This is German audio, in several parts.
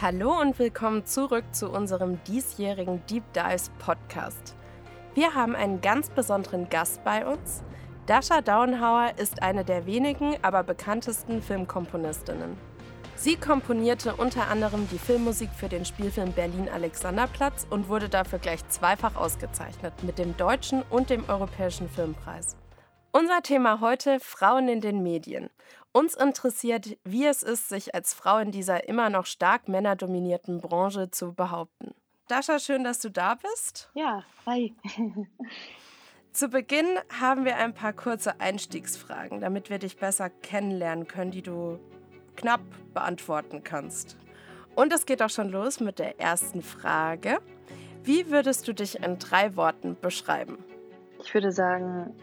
Hallo und willkommen zurück zu unserem diesjährigen Deep Dives Podcast. Wir haben einen ganz besonderen Gast bei uns. Dasha Daunhauer ist eine der wenigen, aber bekanntesten Filmkomponistinnen. Sie komponierte unter anderem die Filmmusik für den Spielfilm Berlin Alexanderplatz und wurde dafür gleich zweifach ausgezeichnet mit dem Deutschen und dem Europäischen Filmpreis. Unser Thema heute Frauen in den Medien. Uns interessiert, wie es ist, sich als Frau in dieser immer noch stark männerdominierten Branche zu behaupten. Dasha, schön, dass du da bist. Ja, hi. Zu Beginn haben wir ein paar kurze Einstiegsfragen, damit wir dich besser kennenlernen können, die du knapp beantworten kannst. Und es geht auch schon los mit der ersten Frage. Wie würdest du dich in drei Worten beschreiben? Ich würde sagen,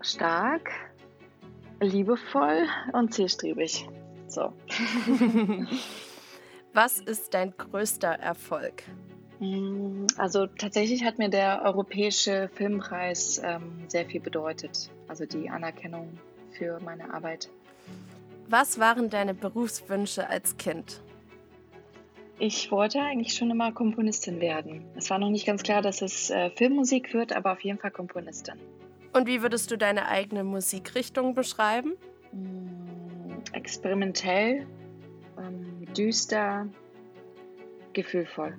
stark, liebevoll und zielstrebig. So. Was ist dein größter Erfolg? Mm, also tatsächlich hat mir der Europäische Filmpreis ähm, sehr viel bedeutet. Also die Anerkennung für meine Arbeit. Was waren deine Berufswünsche als Kind? Ich wollte eigentlich schon immer Komponistin werden. Es war noch nicht ganz klar, dass es äh, Filmmusik wird, aber auf jeden Fall Komponistin. Und wie würdest du deine eigene Musikrichtung beschreiben? Mm, experimentell, ähm, düster, gefühlvoll.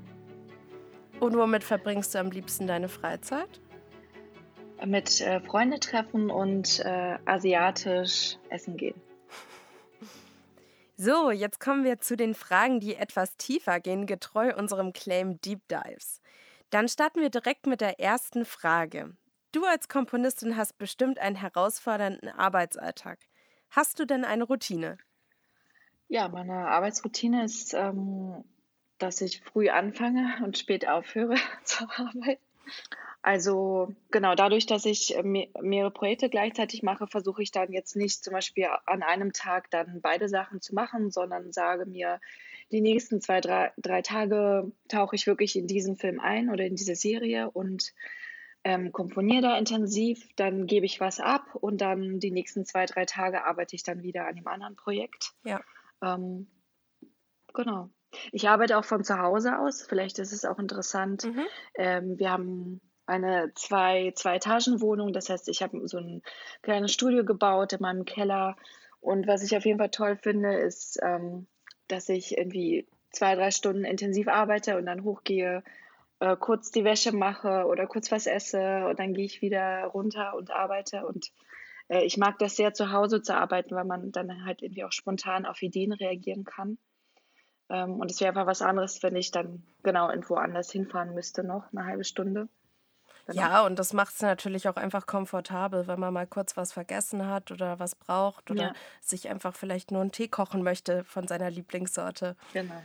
Und womit verbringst du am liebsten deine Freizeit? Mit äh, Freunde treffen und äh, asiatisch essen gehen. So, jetzt kommen wir zu den Fragen, die etwas tiefer gehen, getreu unserem Claim Deep Dives. Dann starten wir direkt mit der ersten Frage. Du als Komponistin hast bestimmt einen herausfordernden Arbeitsalltag. Hast du denn eine Routine? Ja, meine Arbeitsroutine ist, ähm, dass ich früh anfange und spät aufhöre zu arbeiten. Also genau, dadurch, dass ich äh, mehrere Projekte gleichzeitig mache, versuche ich dann jetzt nicht zum Beispiel an einem Tag dann beide Sachen zu machen, sondern sage mir, die nächsten zwei, drei, drei Tage tauche ich wirklich in diesen Film ein oder in diese Serie und ähm, komponiere da intensiv, dann gebe ich was ab und dann die nächsten zwei, drei Tage arbeite ich dann wieder an dem anderen Projekt. Ja. Ähm, genau. Ich arbeite auch von zu Hause aus, vielleicht ist es auch interessant. Mhm. Ähm, wir haben eine zwei, zwei Etagen Wohnung. Das heißt, ich habe so ein kleines Studio gebaut in meinem Keller. Und was ich auf jeden Fall toll finde, ist, ähm, dass ich irgendwie zwei, drei Stunden intensiv arbeite und dann hochgehe, äh, kurz die Wäsche mache oder kurz was esse und dann gehe ich wieder runter und arbeite. Und äh, ich mag das sehr, zu Hause zu arbeiten, weil man dann halt irgendwie auch spontan auf Ideen reagieren kann. Ähm, und es wäre einfach was anderes, wenn ich dann genau irgendwo anders hinfahren müsste, noch eine halbe Stunde. Genau. Ja, und das macht es natürlich auch einfach komfortabel, wenn man mal kurz was vergessen hat oder was braucht oder ja. sich einfach vielleicht nur einen Tee kochen möchte von seiner Lieblingssorte. Genau.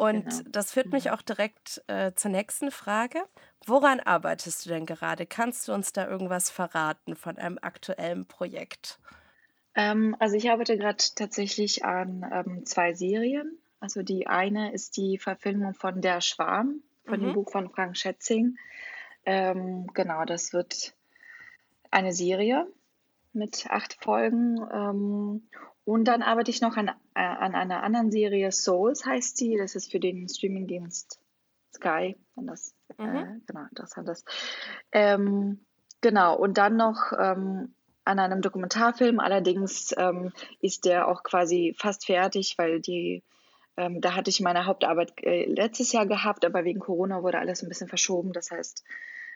Und genau. das führt mich genau. auch direkt äh, zur nächsten Frage. Woran arbeitest du denn gerade? Kannst du uns da irgendwas verraten von einem aktuellen Projekt? Ähm, also ich arbeite gerade tatsächlich an ähm, zwei Serien. Also die eine ist die Verfilmung von Der Schwarm, von mhm. dem Buch von Frank Schätzing. Ähm, genau, das wird eine Serie mit acht Folgen. Ähm, und dann arbeite ich noch an, äh, an einer anderen Serie, Souls heißt die. Das ist für den Streamingdienst Sky, wenn das äh, mhm. äh, genau interessant ist. Ähm, genau, und dann noch ähm, an einem Dokumentarfilm. Allerdings ähm, ist der auch quasi fast fertig, weil die ähm, da hatte ich meine Hauptarbeit äh, letztes Jahr gehabt, aber wegen Corona wurde alles ein bisschen verschoben. Das heißt,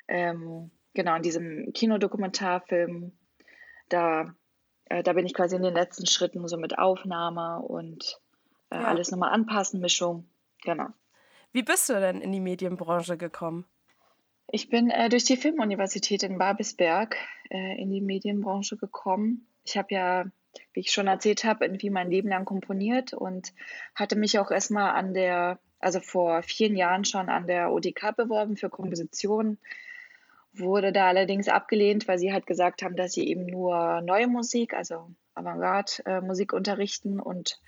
ähm, genau, in diesem Kinodokumentarfilm, da, äh, da bin ich quasi in den letzten Schritten so mit Aufnahme und äh, ja. alles nochmal anpassen, Mischung. Genau. Wie bist du denn in die Medienbranche gekommen? Ich bin äh, durch die Filmuniversität in Babelsberg äh, in die Medienbranche gekommen. Ich habe ja wie ich schon erzählt habe, irgendwie mein Leben lang komponiert und hatte mich auch erstmal an der, also vor vielen Jahren schon an der ODK beworben für Komposition. Wurde da allerdings abgelehnt, weil sie halt gesagt haben, dass sie eben nur neue Musik, also Avantgarde-Musik unterrichten. Und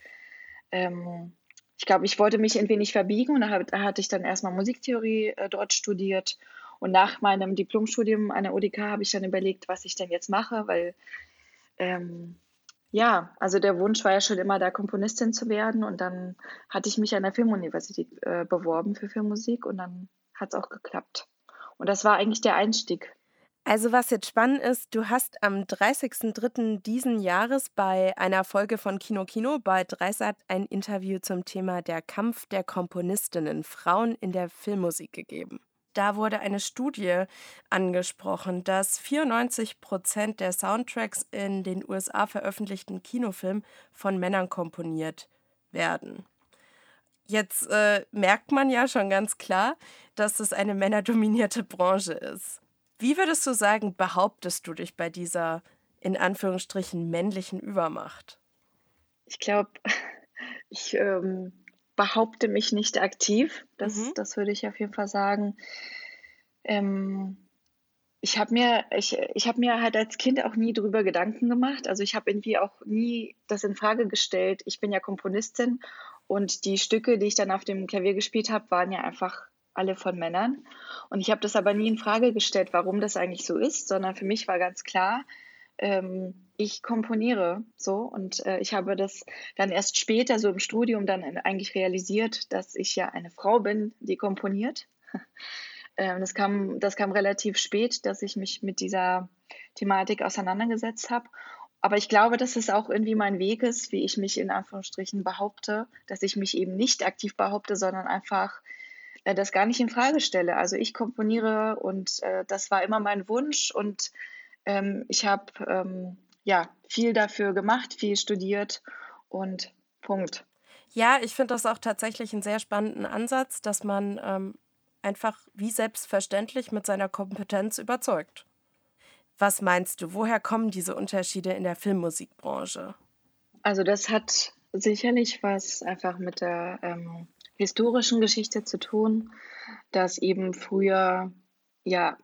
ähm, ich glaube, ich wollte mich irgendwie nicht verbiegen und da, hatte ich dann erstmal Musiktheorie äh, dort studiert. Und nach meinem Diplomstudium an der ODK habe ich dann überlegt, was ich denn jetzt mache, weil ähm, ja, also der Wunsch war ja schon immer da, Komponistin zu werden. Und dann hatte ich mich an der Filmuniversität äh, beworben für Filmmusik und dann hat es auch geklappt. Und das war eigentlich der Einstieg. Also was jetzt spannend ist, du hast am 30.03. diesen Jahres bei einer Folge von Kino Kino bei Dreisat ein Interview zum Thema Der Kampf der Komponistinnen Frauen in der Filmmusik gegeben. Da wurde eine Studie angesprochen, dass 94 Prozent der Soundtracks in den USA veröffentlichten Kinofilmen von Männern komponiert werden. Jetzt äh, merkt man ja schon ganz klar, dass es eine männerdominierte Branche ist. Wie würdest du sagen, behauptest du dich bei dieser in Anführungsstrichen männlichen Übermacht? Ich glaube, ich ähm, behaupte mich nicht aktiv. Das, mhm. das würde ich auf jeden Fall sagen. Ähm, ich habe mir, ich, ich hab mir halt als Kind auch nie darüber Gedanken gemacht. Also ich habe irgendwie auch nie das in Frage gestellt. Ich bin ja Komponistin und die Stücke, die ich dann auf dem Klavier gespielt habe, waren ja einfach alle von Männern. Und ich habe das aber nie in Frage gestellt, warum das eigentlich so ist, sondern für mich war ganz klar, ähm, ich komponiere so und äh, ich habe das dann erst später so im Studium dann eigentlich realisiert, dass ich ja eine Frau bin, die komponiert. ähm, das, kam, das kam relativ spät, dass ich mich mit dieser Thematik auseinandergesetzt habe. Aber ich glaube, dass es auch irgendwie mein Weg ist, wie ich mich in Anführungsstrichen behaupte, dass ich mich eben nicht aktiv behaupte, sondern einfach äh, das gar nicht in Frage stelle. Also ich komponiere und äh, das war immer mein Wunsch und ähm, ich habe ähm, ja viel dafür gemacht, viel studiert und Punkt. Ja, ich finde das auch tatsächlich einen sehr spannenden Ansatz, dass man ähm, einfach wie selbstverständlich mit seiner Kompetenz überzeugt. Was meinst du, woher kommen diese Unterschiede in der Filmmusikbranche? Also das hat sicherlich was einfach mit der ähm, historischen Geschichte zu tun, dass eben früher ja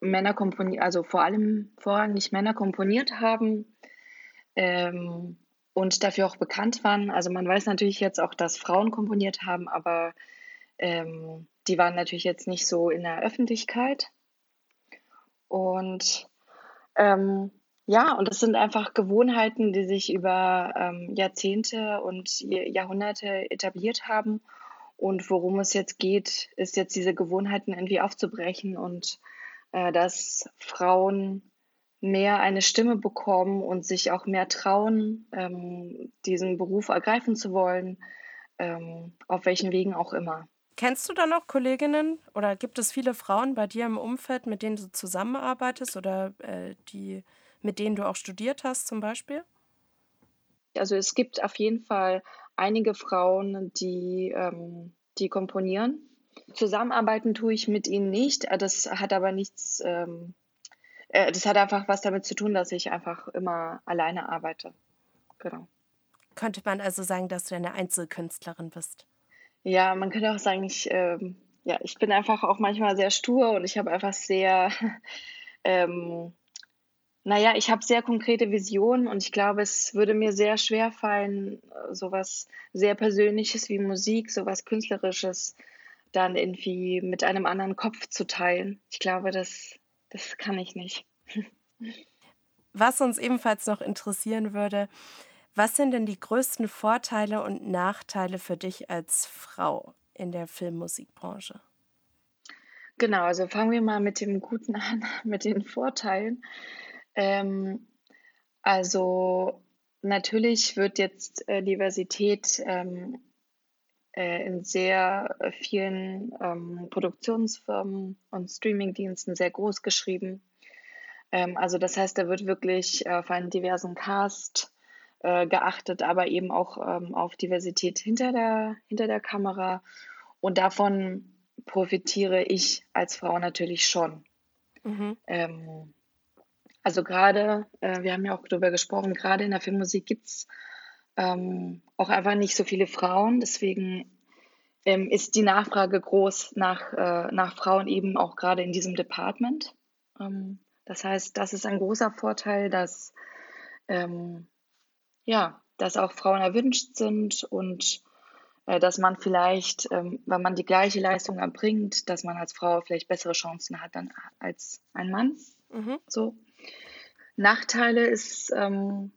Männer komponiert, also vor allem vorrangig Männer komponiert haben ähm, und dafür auch bekannt waren. Also man weiß natürlich jetzt auch, dass Frauen komponiert haben, aber ähm, die waren natürlich jetzt nicht so in der Öffentlichkeit. Und ähm, ja, und das sind einfach Gewohnheiten, die sich über ähm, Jahrzehnte und Jahrhunderte etabliert haben. Und worum es jetzt geht, ist jetzt diese Gewohnheiten irgendwie aufzubrechen und äh, dass Frauen mehr eine Stimme bekommen und sich auch mehr trauen, ähm, diesen Beruf ergreifen zu wollen, ähm, auf welchen Wegen auch immer. Kennst du da noch Kolleginnen oder gibt es viele Frauen bei dir im Umfeld, mit denen du zusammenarbeitest oder äh, die mit denen du auch studiert hast zum Beispiel? Also es gibt auf jeden Fall einige Frauen, die, ähm, die komponieren. Zusammenarbeiten tue ich mit ihnen nicht. Das hat aber nichts, ähm, äh, das hat einfach was damit zu tun, dass ich einfach immer alleine arbeite. Genau. Könnte man also sagen, dass du eine Einzelkünstlerin bist? Ja, man könnte auch sagen, ich, ähm, ja, ich bin einfach auch manchmal sehr stur und ich habe einfach sehr ähm, naja, ich habe sehr konkrete Visionen und ich glaube, es würde mir sehr schwer fallen, sowas sehr Persönliches wie Musik, sowas Künstlerisches dann irgendwie mit einem anderen Kopf zu teilen. Ich glaube, das, das kann ich nicht. Was uns ebenfalls noch interessieren würde, was sind denn die größten Vorteile und Nachteile für dich als Frau in der Filmmusikbranche? Genau, also fangen wir mal mit dem Guten an, mit den Vorteilen. Ähm, also natürlich wird jetzt äh, Diversität ähm, äh, in sehr vielen ähm, Produktionsfirmen und Streamingdiensten sehr groß geschrieben. Ähm, also das heißt, da wird wirklich auf einen diversen Cast äh, geachtet, aber eben auch ähm, auf Diversität hinter der, hinter der Kamera. Und davon profitiere ich als Frau natürlich schon. Mhm. Ähm, also gerade, äh, wir haben ja auch darüber gesprochen, gerade in der Filmmusik gibt es ähm, auch einfach nicht so viele Frauen. Deswegen ähm, ist die Nachfrage groß nach, äh, nach Frauen eben auch gerade in diesem Department. Ähm, das heißt, das ist ein großer Vorteil, dass, ähm, ja, dass auch Frauen erwünscht sind und äh, dass man vielleicht, ähm, wenn man die gleiche Leistung erbringt, dass man als Frau vielleicht bessere Chancen hat dann als ein Mann. Mhm. So. Nachteile ist, ähm,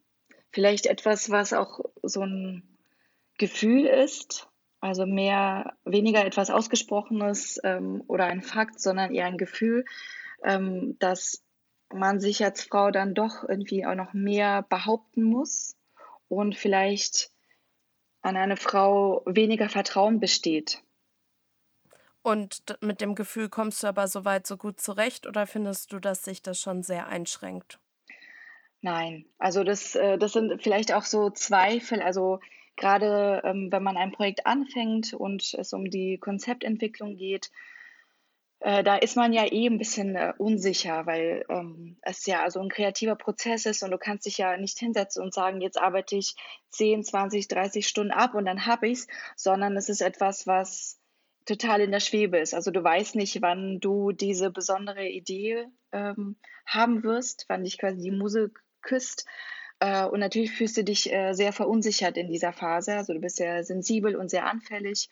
vielleicht etwas, was auch so ein Gefühl ist, also mehr, weniger etwas Ausgesprochenes ähm, oder ein Fakt, sondern eher ein Gefühl, ähm, dass man sich als Frau dann doch irgendwie auch noch mehr behaupten muss und vielleicht an eine Frau weniger Vertrauen besteht. Und mit dem Gefühl kommst du aber soweit so gut zurecht oder findest du, dass sich das schon sehr einschränkt? Nein, also das, äh, das sind vielleicht auch so Zweifel. Also gerade ähm, wenn man ein Projekt anfängt und es um die Konzeptentwicklung geht, äh, da ist man ja eh ein bisschen äh, unsicher, weil ähm, es ja also ein kreativer Prozess ist und du kannst dich ja nicht hinsetzen und sagen, jetzt arbeite ich 10, 20, 30 Stunden ab und dann habe ich es, sondern es ist etwas, was total in der Schwebe ist. Also du weißt nicht, wann du diese besondere Idee ähm, haben wirst, wann dich quasi die Muse küsst. Äh, und natürlich fühlst du dich äh, sehr verunsichert in dieser Phase. Also du bist sehr sensibel und sehr anfällig.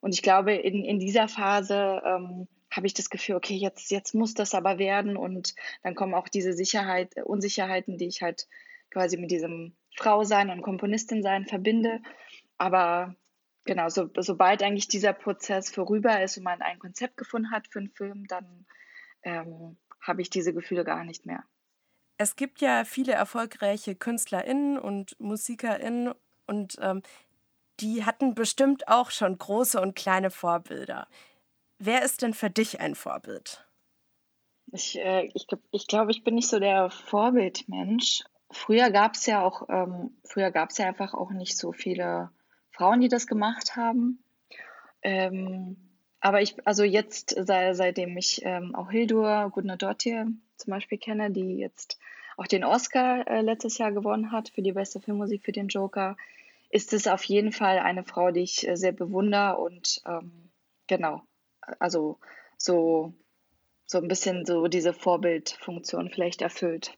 Und ich glaube, in, in dieser Phase ähm, habe ich das Gefühl, okay, jetzt, jetzt muss das aber werden. Und dann kommen auch diese Sicherheit, Unsicherheiten, die ich halt quasi mit diesem Frau sein und Komponistin sein verbinde. Aber genau, so, sobald eigentlich dieser Prozess vorüber ist und man ein Konzept gefunden hat für einen Film, dann ähm, habe ich diese Gefühle gar nicht mehr. Es gibt ja viele erfolgreiche KünstlerInnen und MusikerInnen und ähm, die hatten bestimmt auch schon große und kleine Vorbilder. Wer ist denn für dich ein Vorbild? Ich, äh, ich, ich glaube, ich bin nicht so der Vorbildmensch. Früher gab es ja auch, ähm, früher gab es ja einfach auch nicht so viele Frauen, die das gemacht haben. Ähm, aber ich, also jetzt, sei, seitdem ich ähm, auch Hildur Gudnadottir zum Beispiel kenne, die jetzt auch den Oscar äh, letztes Jahr gewonnen hat für die beste Filmmusik für den Joker, ist es auf jeden Fall eine Frau, die ich äh, sehr bewundere und ähm, genau, also so, so ein bisschen so diese Vorbildfunktion vielleicht erfüllt.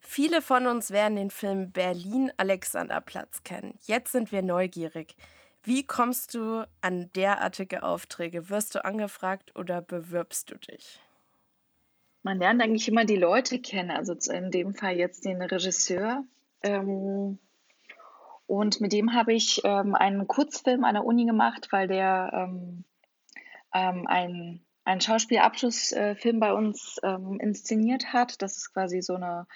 Viele von uns werden den Film Berlin Alexanderplatz kennen. Jetzt sind wir neugierig. Wie kommst du an derartige Aufträge? Wirst du angefragt oder bewirbst du dich? Man lernt eigentlich immer die Leute kennen, also in dem Fall jetzt den Regisseur. Ähm, und mit dem habe ich ähm, einen Kurzfilm an der Uni gemacht, weil der ähm, ähm, ein, ein Schauspielabschlussfilm bei uns ähm, inszeniert hat. Das ist quasi so eine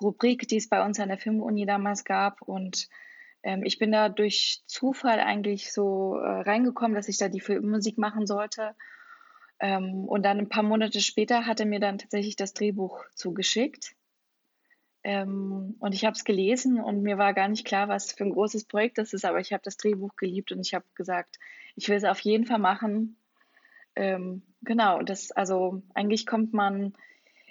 Rubrik, die es bei uns an der Filmuni damals gab. Und ähm, ich bin da durch Zufall eigentlich so äh, reingekommen, dass ich da die Filmmusik machen sollte. Ähm, und dann ein paar Monate später hat er mir dann tatsächlich das Drehbuch zugeschickt. Ähm, und ich habe es gelesen und mir war gar nicht klar, was für ein großes Projekt das ist, aber ich habe das Drehbuch geliebt und ich habe gesagt, ich will es auf jeden Fall machen ähm, genau, das, also eigentlich kommt man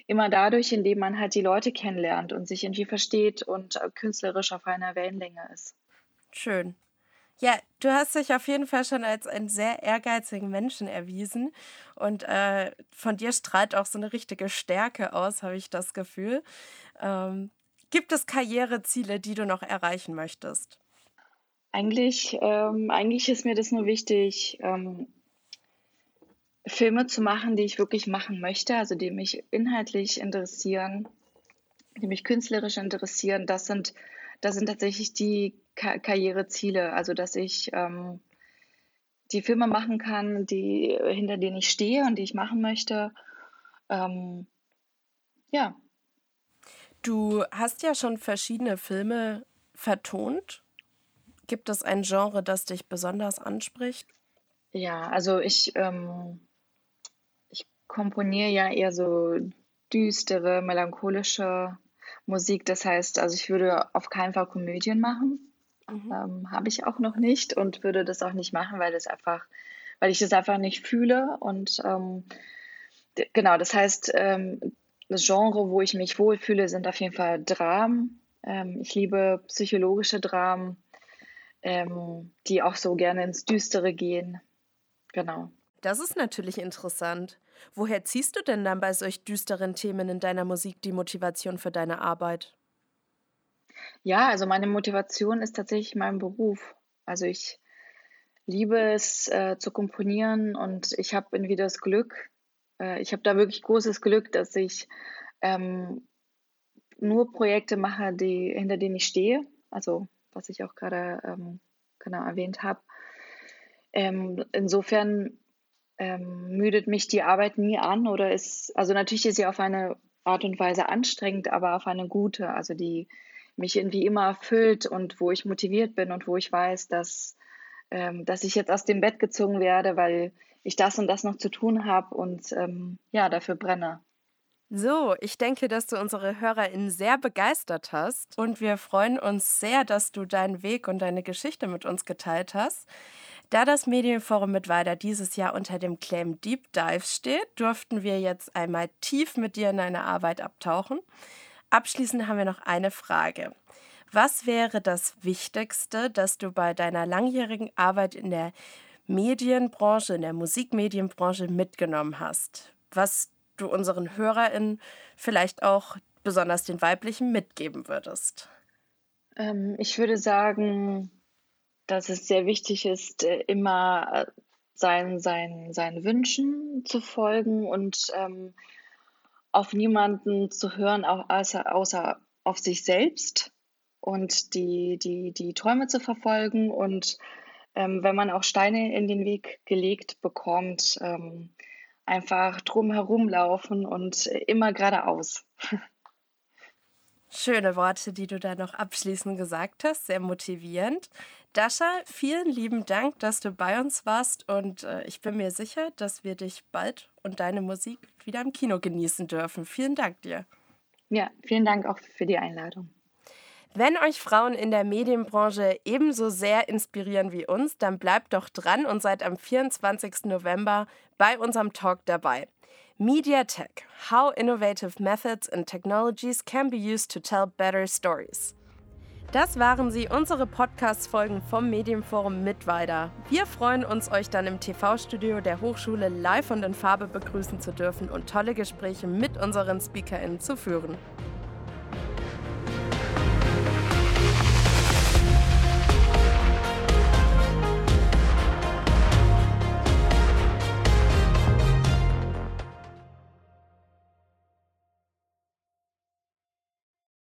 immer dadurch, indem man halt die Leute kennenlernt und sich irgendwie versteht und äh, künstlerisch auf einer Wellenlänge ist. Schön. Ja, du hast dich auf jeden Fall schon als einen sehr ehrgeizigen Menschen erwiesen und äh, von dir strahlt auch so eine richtige Stärke aus, habe ich das Gefühl. Ähm, gibt es Karriereziele, die du noch erreichen möchtest? Eigentlich, ähm, eigentlich ist mir das nur wichtig, ähm, Filme zu machen, die ich wirklich machen möchte, also die mich inhaltlich interessieren, die mich künstlerisch interessieren. Das sind, das sind tatsächlich die Ka Karriereziele, also dass ich ähm, die Filme machen kann, die, hinter denen ich stehe und die ich machen möchte. Ähm, ja. Du hast ja schon verschiedene Filme vertont. Gibt es ein Genre, das dich besonders anspricht? Ja, also ich ähm, komponiere ja eher so düstere, melancholische Musik. Das heißt, also ich würde auf keinen Fall Komödien machen. Mhm. Ähm, Habe ich auch noch nicht und würde das auch nicht machen, weil das einfach, weil ich das einfach nicht fühle. Und ähm, genau, das heißt, ähm, das Genre, wo ich mich wohlfühle, sind auf jeden Fall Dramen. Ähm, ich liebe psychologische Dramen, ähm, die auch so gerne ins Düstere gehen. Genau. Das ist natürlich interessant. Woher ziehst du denn dann bei solch düsteren Themen in deiner Musik die Motivation für deine Arbeit? Ja, also meine Motivation ist tatsächlich mein Beruf. Also ich liebe es äh, zu komponieren und ich habe irgendwie das Glück, äh, ich habe da wirklich großes Glück, dass ich ähm, nur Projekte mache, die, hinter denen ich stehe. Also was ich auch gerade ähm, genau erwähnt habe. Ähm, insofern ähm, müdet mich die Arbeit nie an oder ist, also natürlich ist sie auf eine Art und Weise anstrengend, aber auf eine gute, also die mich irgendwie immer erfüllt und wo ich motiviert bin und wo ich weiß, dass, ähm, dass ich jetzt aus dem Bett gezogen werde, weil ich das und das noch zu tun habe und ähm, ja, dafür brenne. So, ich denke, dass du unsere HörerInnen sehr begeistert hast und wir freuen uns sehr, dass du deinen Weg und deine Geschichte mit uns geteilt hast. Da das Medienforum mit Weider dieses Jahr unter dem Claim Deep Dive steht, durften wir jetzt einmal tief mit dir in deine Arbeit abtauchen. Abschließend haben wir noch eine Frage. Was wäre das Wichtigste, das du bei deiner langjährigen Arbeit in der Medienbranche, in der Musikmedienbranche mitgenommen hast? Was du unseren HörerInnen vielleicht auch besonders den weiblichen mitgeben würdest? Ähm, ich würde sagen, dass es sehr wichtig ist, äh, immer äh, seinen, seinen, seinen Wünschen zu folgen und ähm, auf niemanden zu hören, auch außer, außer auf sich selbst und die, die, die Träume zu verfolgen. Und ähm, wenn man auch Steine in den Weg gelegt bekommt, ähm, einfach drumherum laufen und immer geradeaus. Schöne Worte, die du da noch abschließend gesagt hast, sehr motivierend. Dasha, vielen lieben Dank, dass du bei uns warst und äh, ich bin mir sicher, dass wir dich bald und deine Musik wieder im Kino genießen dürfen. Vielen Dank dir. Ja, vielen Dank auch für die Einladung. Wenn euch Frauen in der Medienbranche ebenso sehr inspirieren wie uns, dann bleibt doch dran und seid am 24. November bei unserem Talk dabei. MediaTech: How innovative methods and technologies can be used to tell better stories. Das waren sie, unsere Podcast-Folgen vom Medienforum Mittweida. Wir freuen uns, euch dann im TV-Studio der Hochschule live und in Farbe begrüßen zu dürfen und tolle Gespräche mit unseren SpeakerInnen zu führen.